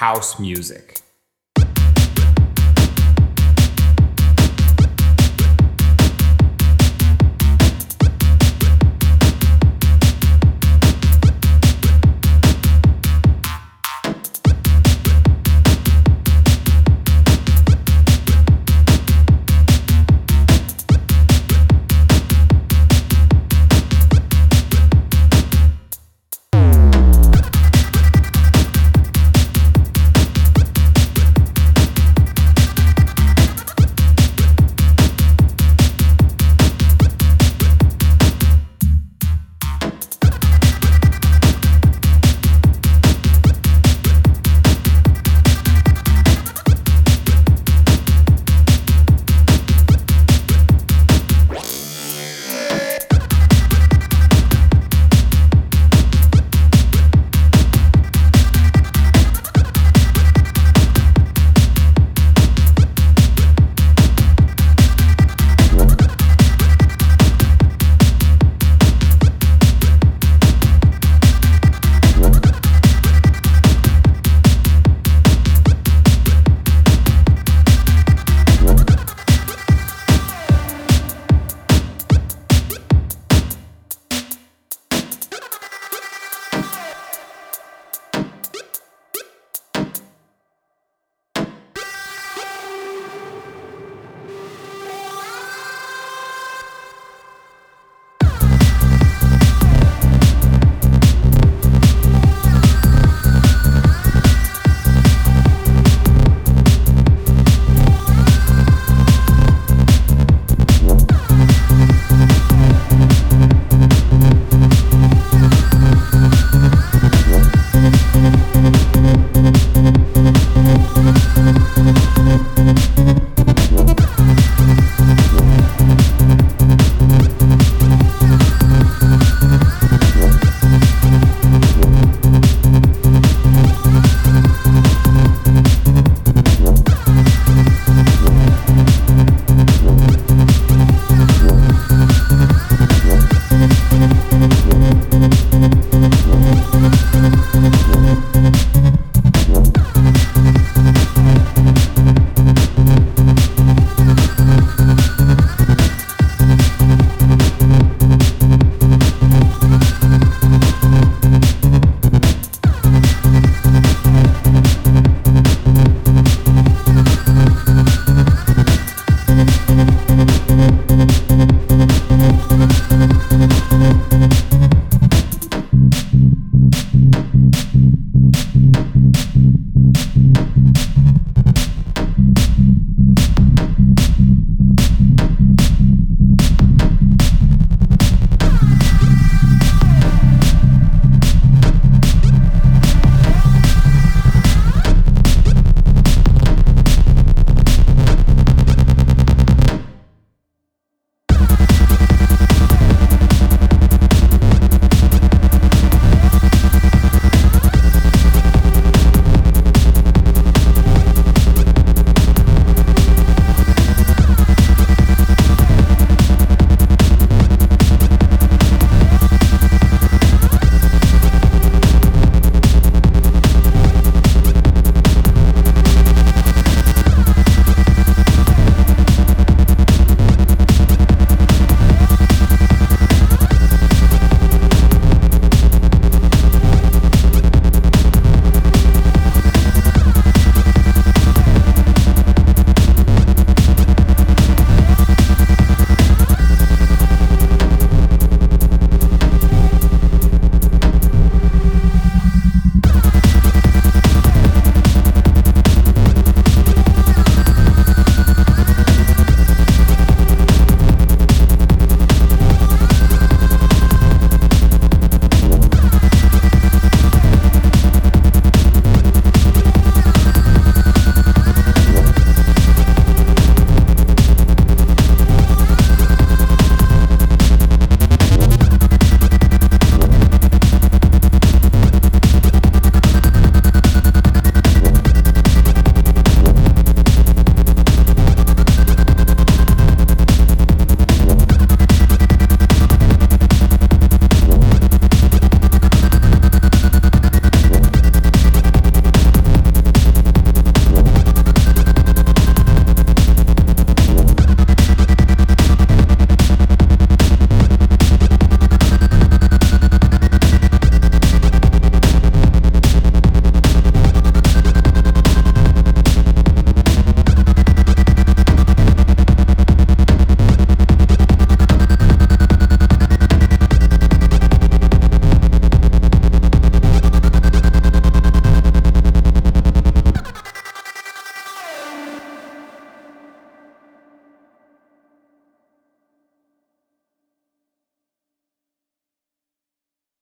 house music.